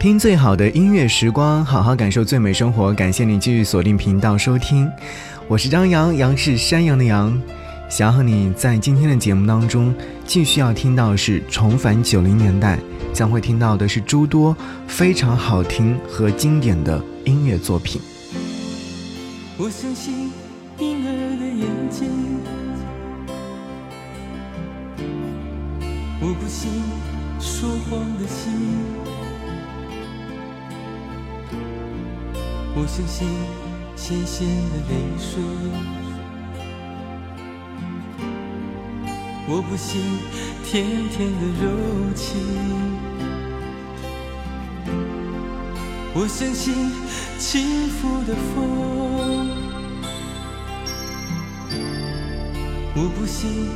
听最好的音乐时光，好好感受最美生活。感谢你继续锁定频道收听，我是张扬，杨是山羊的羊。想要和你在今天的节目当中继续要听到是重返九零年代，将会听到的是诸多非常好听和经典的音乐作品。我相信婴儿的眼睛，我不信说谎的心。我相信咸咸的泪水，我不信甜甜的柔情，我相信轻拂的风，我不信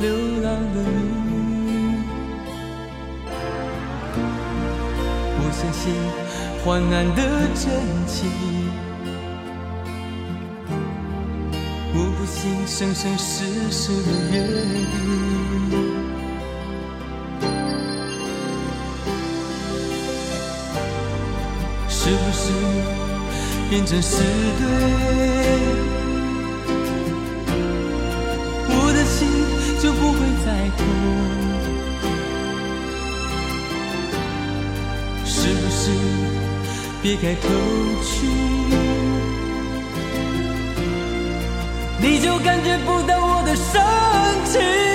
流浪的鱼，我相信。患难的真情，我不信生生世世的约定，是不是变成是对？别开口去，你就感觉不到我的深情。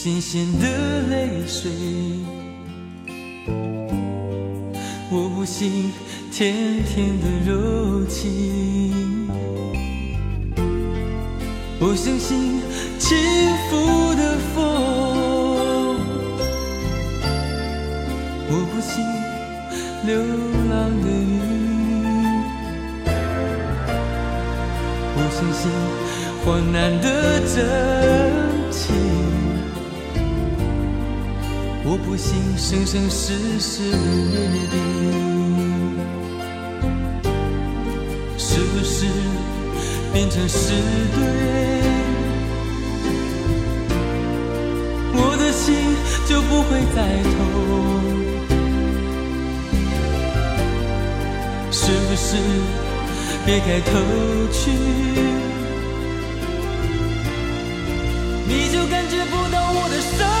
新鲜的泪水，我不信甜甜的柔情，我相信轻浮的风，我不信流浪的鱼，我相信患难的真情。我不信生生世世的约定，是不是变成是对？我的心就不会再痛，是不是别开头去，你就感觉不到我的伤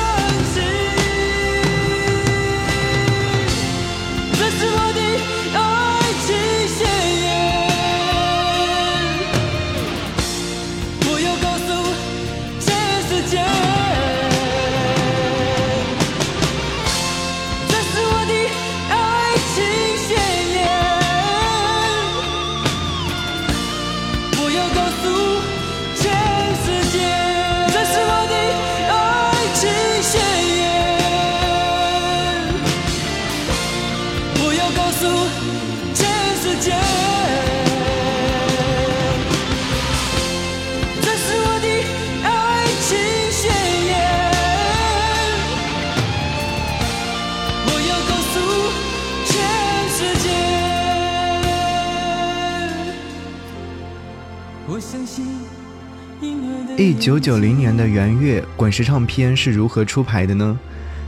一九九零年的元月，滚石唱片是如何出牌的呢？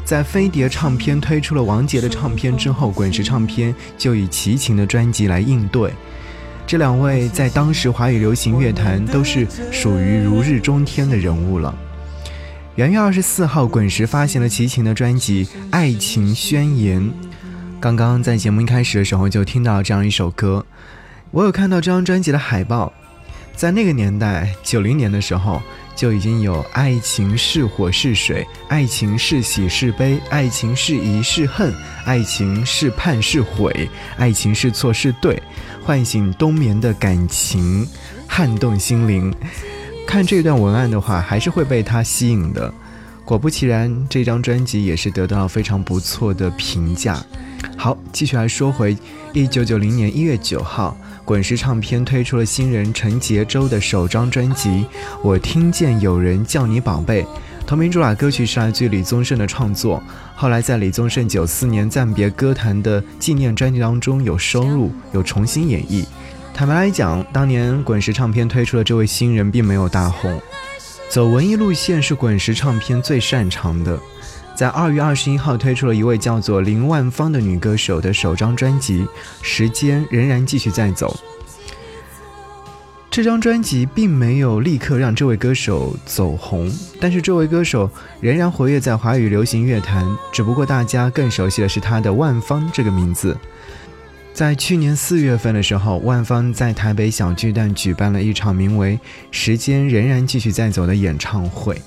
在飞碟唱片推出了王杰的唱片之后，滚石唱片就以齐秦的专辑来应对。这两位在当时华语流行乐坛都是属于如日中天的人物了。元月二十四号，滚石发行了齐秦的专辑《爱情宣言》，刚刚在节目一开始的时候就听到这样一首歌，我有看到这张专辑的海报，在那个年代，九零年的时候就已经有“爱情是火是水，爱情是喜是悲，爱情是疑是恨，爱情是盼是悔，爱情是错是对”，唤醒冬眠的感情，撼动心灵。看这段文案的话，还是会被它吸引的。果不其然，这张专辑也是得到了非常不错的评价。好，继续来说回，一九九零年一月九号，滚石唱片推出了新人陈杰周的首张专辑《我听见有人叫你宝贝》，同名主打歌曲是来自李宗盛的创作，后来在李宗盛九四年暂别歌坛的纪念专辑当中有收录，有重新演绎。坦白来讲，当年滚石唱片推出的这位新人并没有大红，走文艺路线是滚石唱片最擅长的。在二月二十一号推出了一位叫做林万芳的女歌手的首张专辑《时间仍然继续在走》。这张专辑并没有立刻让这位歌手走红，但是这位歌手仍然活跃在华语流行乐坛，只不过大家更熟悉的是他的万芳这个名字。在去年四月份的时候，万芳在台北小巨蛋举办了一场名为《时间仍然继续在走》的演唱会。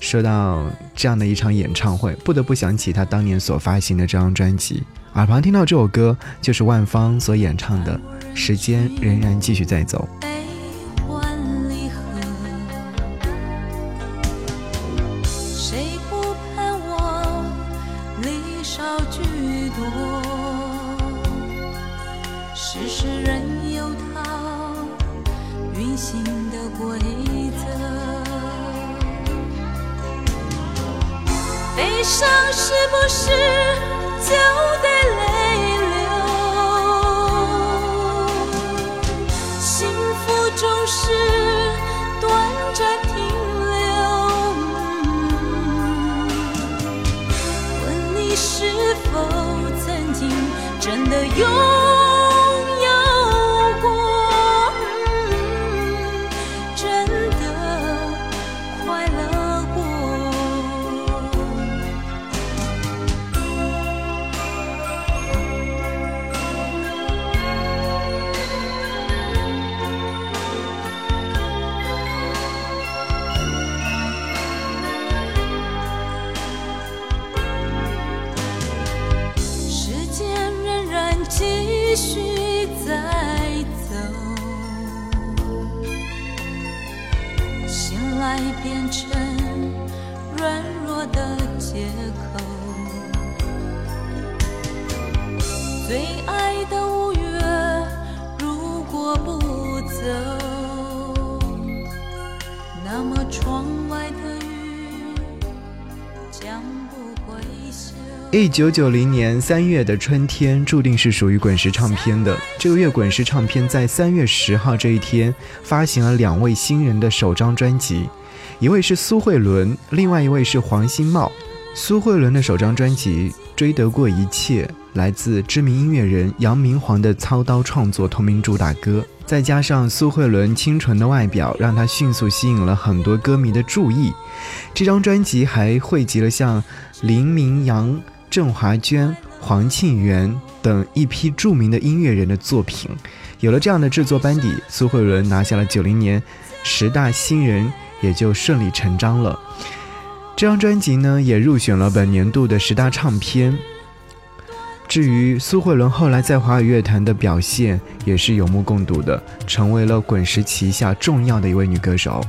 说到这样的一场演唱会，不得不想起他当年所发行的这张专辑。耳旁听到这首歌，就是万芳所演唱的《时间仍然继续在走》。否曾经真的有？一九九零年三月的春天，注定是属于滚石唱片的。这个月，滚石唱片在三月十号这一天发行了两位新人的首张专辑，一位是苏慧伦，另外一位是黄新茂。苏慧伦的首张专辑《追得过一切》来自知名音乐人杨明煌的操刀创作同名主打歌，再加上苏慧伦清纯的外表，让她迅速吸引了很多歌迷的注意。这张专辑还汇集了像林明阳、郑华娟、黄庆元等一批著名的音乐人的作品。有了这样的制作班底，苏慧伦拿下了九零年十大新人，也就顺理成章了。这张专辑呢，也入选了本年度的十大唱片。至于苏慧伦后来在华语乐坛的表现，也是有目共睹的，成为了滚石旗下重要的一位女歌手。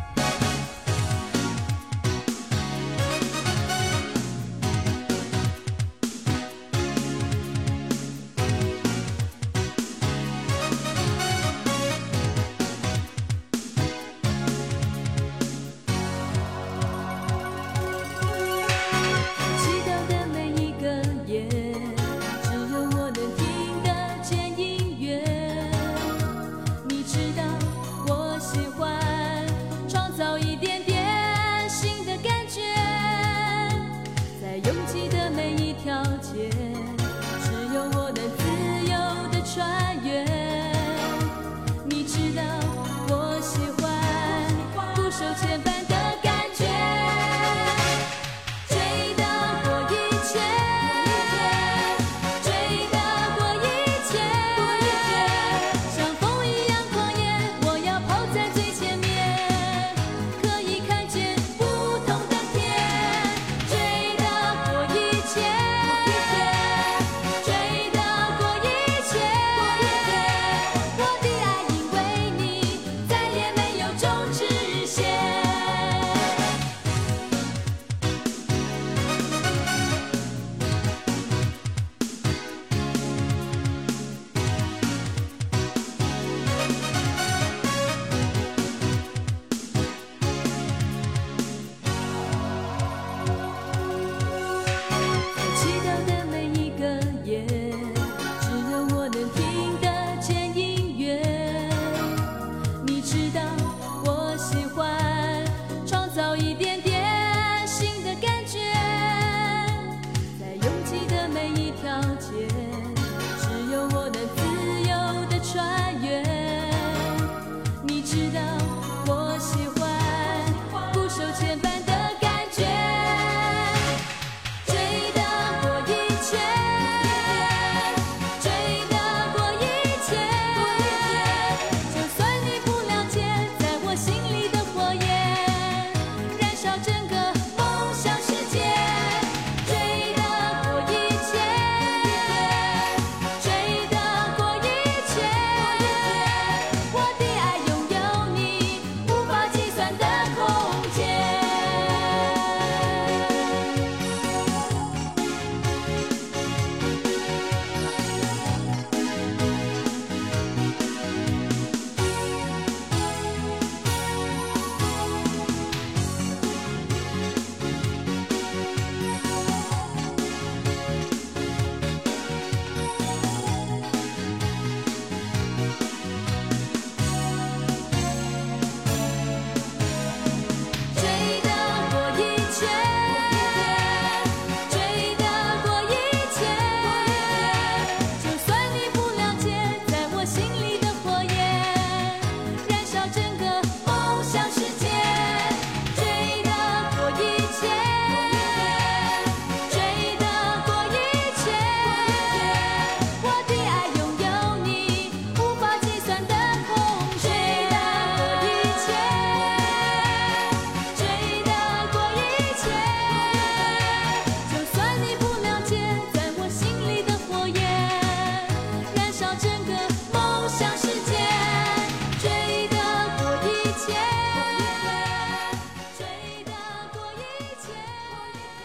欢创造一点点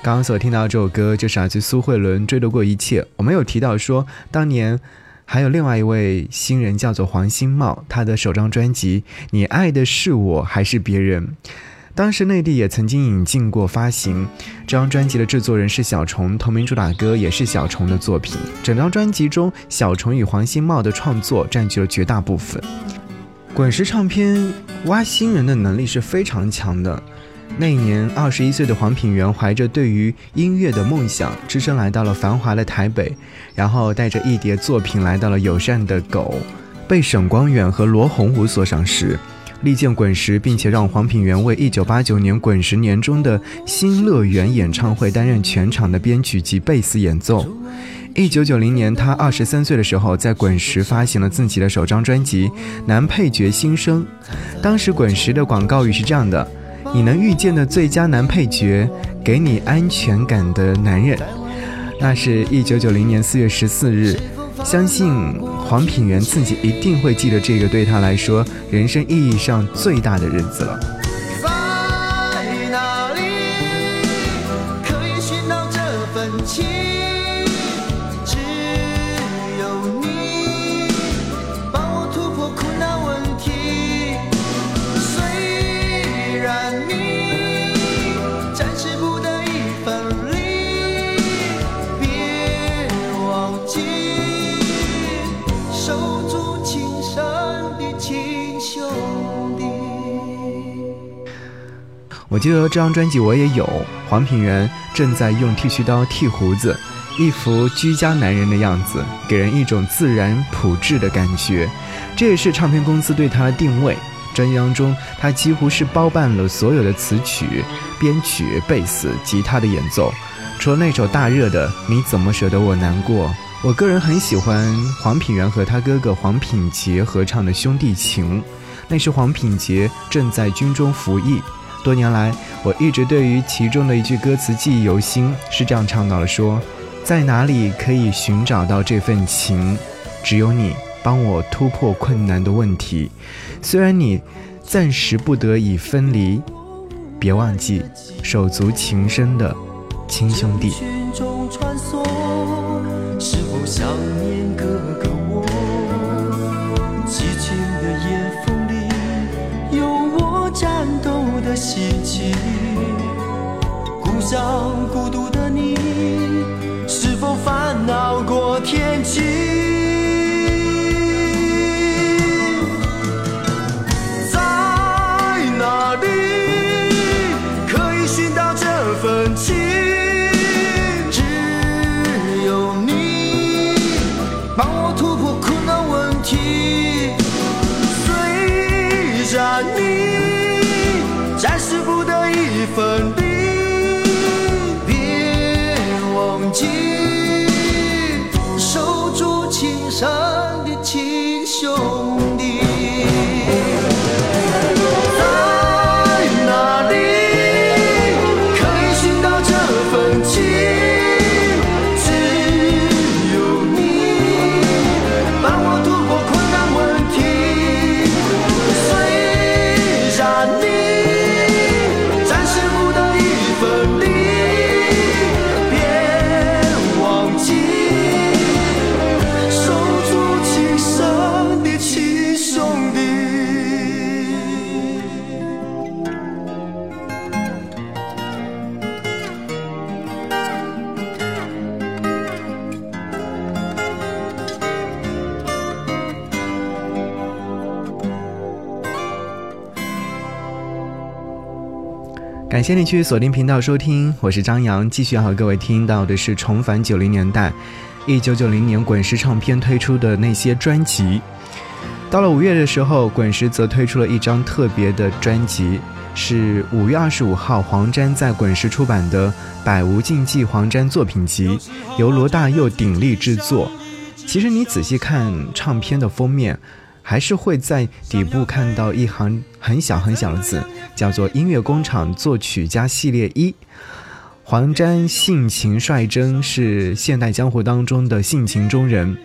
刚刚所听到这首歌就是来自苏慧伦《追得过一切》。我们有提到说，当年还有另外一位新人叫做黄新茂，他的首张专辑《你爱的是我还是别人》，当时内地也曾经引进过发行。这张专辑的制作人是小虫，同名主打歌也是小虫的作品。整张专辑中，小虫与黄新茂的创作占据了绝大部分。滚石唱片挖新人的能力是非常强的。那一年，二十一岁的黄品源怀着对于音乐的梦想，只身来到了繁华的台北，然后带着一叠作品来到了友善的狗，被沈光远和罗洪武所赏识，力荐滚石，并且让黄品源为一九八九年滚石年中的新乐园演唱会担任全场的编曲及贝斯演奏。一九九零年，他二十三岁的时候，在滚石发行了自己的首张专辑《男配角新生》，当时滚石的广告语是这样的。你能遇见的最佳男配角，给你安全感的男人，那是一九九零年四月十四日。相信黄品源自己一定会记得这个对他来说人生意义上最大的日子了。在哪里可以寻到这份情我记得这张专辑我也有，黄品源正在用剃须刀剃胡子，一副居家男人的样子，给人一种自然朴质的感觉。这也是唱片公司对他的定位。专辑当中，他几乎是包办了所有的词曲、编曲、贝斯、吉他的演奏。除了那首大热的《你怎么舍得我难过》，我个人很喜欢黄品源和他哥哥黄品杰合唱的《兄弟情》，那是黄品杰正在军中服役。多年来，我一直对于其中的一句歌词记忆犹新，是这样唱到了：说，在哪里可以寻找到这份情？只有你帮我突破困难的问题。虽然你暂时不得已分离，别忘记手足情深的亲兄弟。是否想念心情，故乡孤独的你，是否烦恼过天晴？得谢你去锁定频道收听，我是张扬，继续要和各位听到的是重返九零年代，一九九零年滚石唱片推出的那些专辑。到了五月的时候，滚石则推出了一张特别的专辑，是五月二十五号黄沾在滚石出版的《百无禁忌黄沾作品集》，由罗大佑鼎力制作。其实你仔细看唱片的封面。还是会在底部看到一行很小很小的字，叫做“音乐工厂作曲家系列一”。黄沾性情率真，是现代江湖当中的性情中人。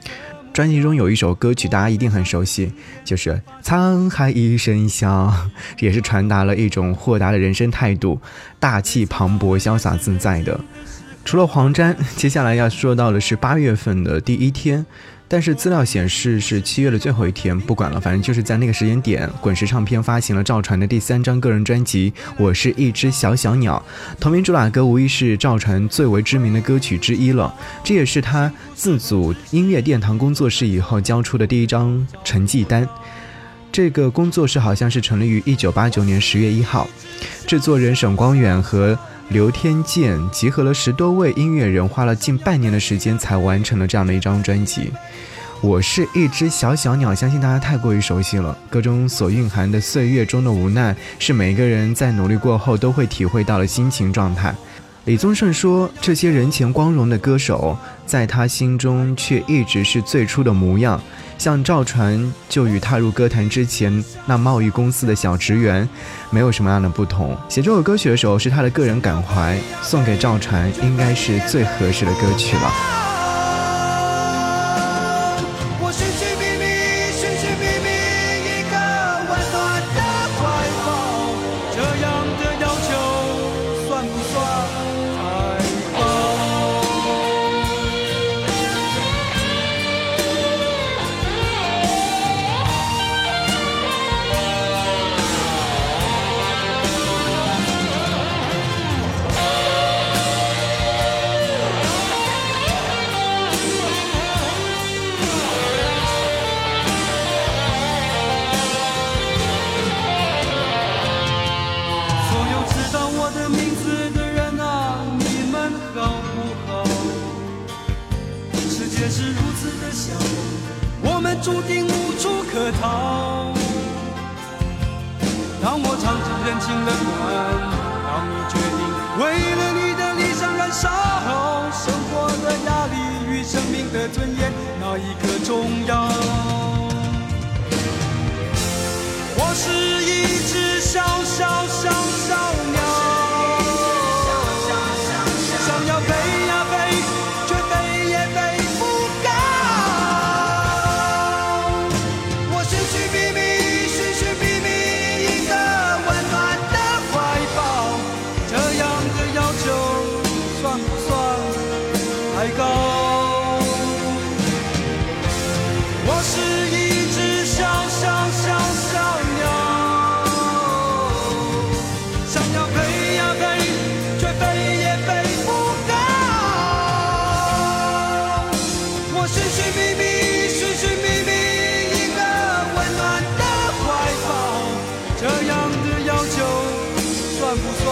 专辑中有一首歌曲大家一定很熟悉，就是《沧海一声笑》，也是传达了一种豁达的人生态度，大气磅礴、潇洒自在的。除了黄沾，接下来要说到的是八月份的第一天。但是资料显示是七月的最后一天，不管了，反正就是在那个时间点，滚石唱片发行了赵传的第三张个人专辑《我是一只小小鸟》，同名主打歌无疑是赵传最为知名的歌曲之一了。这也是他自组音乐殿堂工作室以后交出的第一张成绩单。这个工作室好像是成立于一九八九年十月一号，制作人沈光远和。刘天健集合了十多位音乐人，花了近半年的时间才完成了这样的一张专辑。我是一只小小鸟，相信大家太过于熟悉了。歌中所蕴含的岁月中的无奈，是每个人在努力过后都会体会到的心情状态。李宗盛说：“这些人前光荣的歌手，在他心中却一直是最初的模样。像赵传，就与踏入歌坛之前那贸易公司的小职员，没有什么样的不同。写这首歌曲的时候，是他的个人感怀，送给赵传，应该是最合适的歌曲了。”生命的尊严，哪一个重要？我是算不算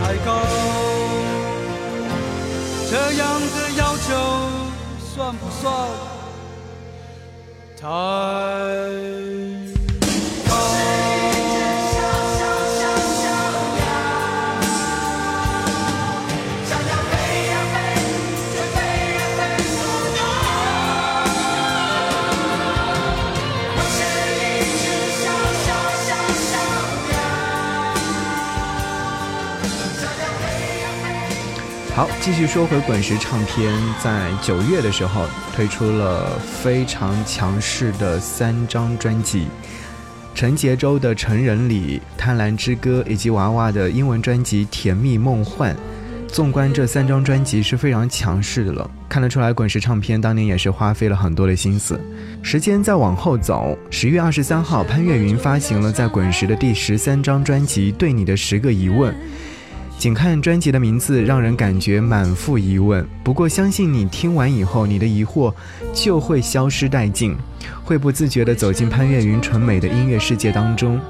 太高？这样的要求算不算太好，继续说回滚石唱片，在九月的时候推出了非常强势的三张专辑，陈杰州的《成人礼》、《贪婪之歌》以及娃娃的英文专辑《甜蜜梦幻》。纵观这三张专辑是非常强势的了，看得出来滚石唱片当年也是花费了很多的心思。时间再往后走，十月二十三号，潘越云发行了在滚石的第十三张专辑《对你的十个疑问》。仅看专辑的名字，让人感觉满腹疑问。不过，相信你听完以后，你的疑惑就会消失殆尽，会不自觉地走进潘越云纯美的音乐世界当中。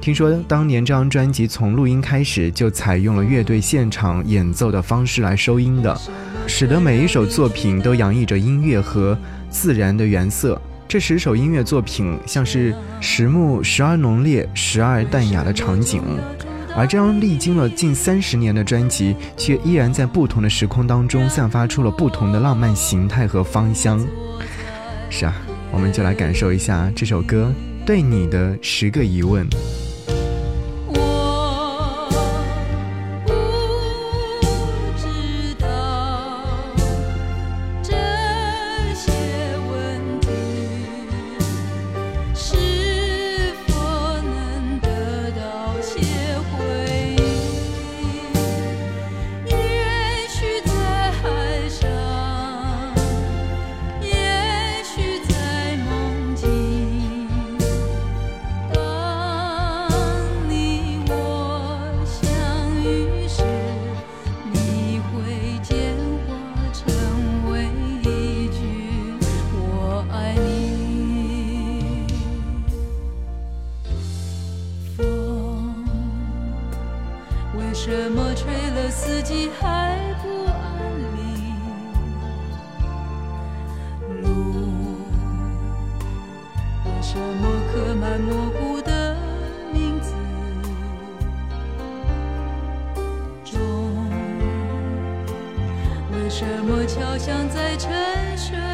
听说当年这张专辑从录音开始就采用了乐队现场演奏的方式来收音的，使得每一首作品都洋溢着音乐和自然的原色。这十首音乐作品像是时木时而浓烈，时而淡雅的场景。而这张历经了近三十年的专辑，却依然在不同的时空当中散发出了不同的浪漫形态和芳香。是啊，我们就来感受一下这首歌对你的十个疑问。敲响在沉睡。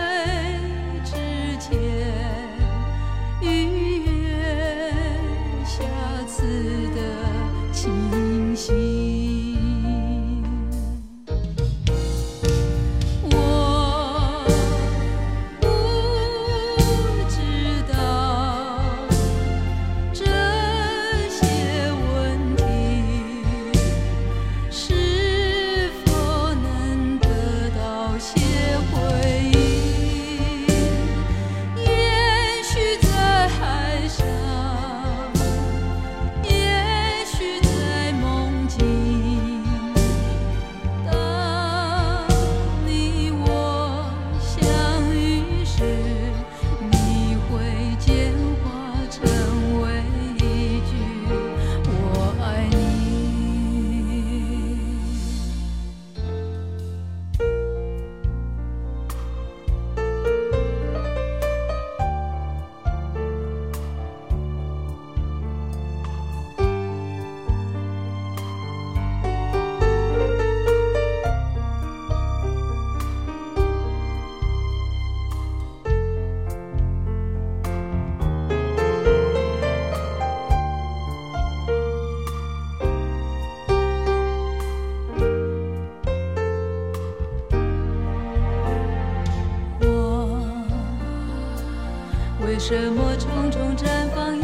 什么重重绽放又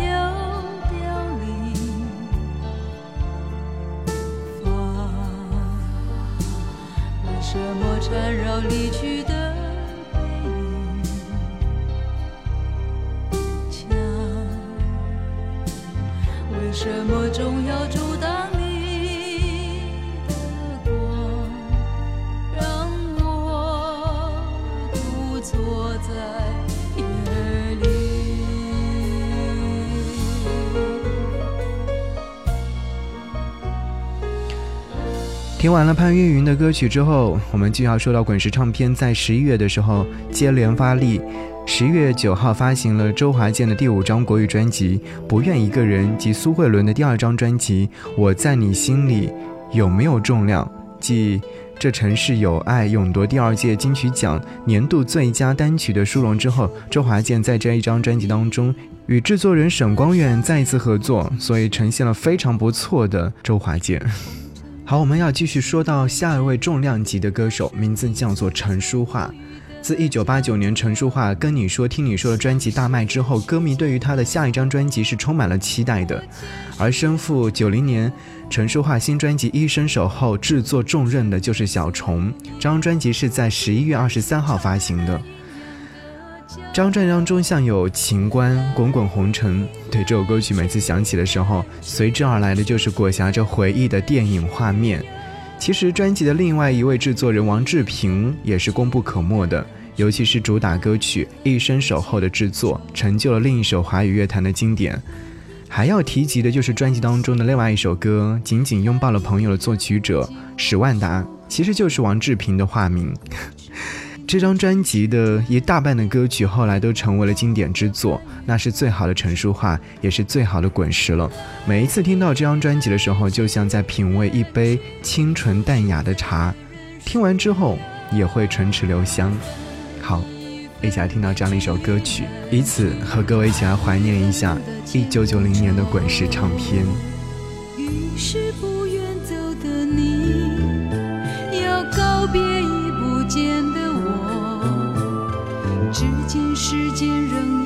凋零？为什么缠绕离去的听完了潘越云的歌曲之后，我们就要说到滚石唱片在十一月的时候接连发力，十月九号发行了周华健的第五张国语专辑《不愿一个人》及苏慧伦的第二张专辑《我在你心里有没有重量》，继《这城市有爱》勇夺第二届金曲奖年度最佳单曲的殊荣之后，周华健在这一张专辑当中与制作人沈光远再一次合作，所以呈现了非常不错的周华健。好，我们要继续说到下一位重量级的歌手，名字叫做陈淑桦。自1989年陈淑桦《跟你说听你说》的专辑大卖之后，歌迷对于她的下一张专辑是充满了期待的。而身负90年陈淑桦新专辑《一生守候》制作重任的就是小虫，这张专辑是在11月23号发行的。张专辑当中像有《情关》《滚滚红尘》，对这首歌曲每次响起的时候，随之而来的就是裹挟着回忆的电影画面。其实专辑的另外一位制作人王志平也是功不可没的，尤其是主打歌曲《一生守候》的制作，成就了另一首华语乐坛的经典。还要提及的就是专辑当中的另外一首歌《紧紧拥抱了朋友》的作曲者史万达，其实就是王志平的化名。这张专辑的一大半的歌曲后来都成为了经典之作，那是最好的陈淑桦，也是最好的滚石了。每一次听到这张专辑的时候，就像在品味一杯清纯淡雅的茶，听完之后也会唇齿留香。好，一起来听到这样的一首歌曲，以此和各位一起来怀念一下一九九零年的滚石唱片。于是不愿走的你，时间仍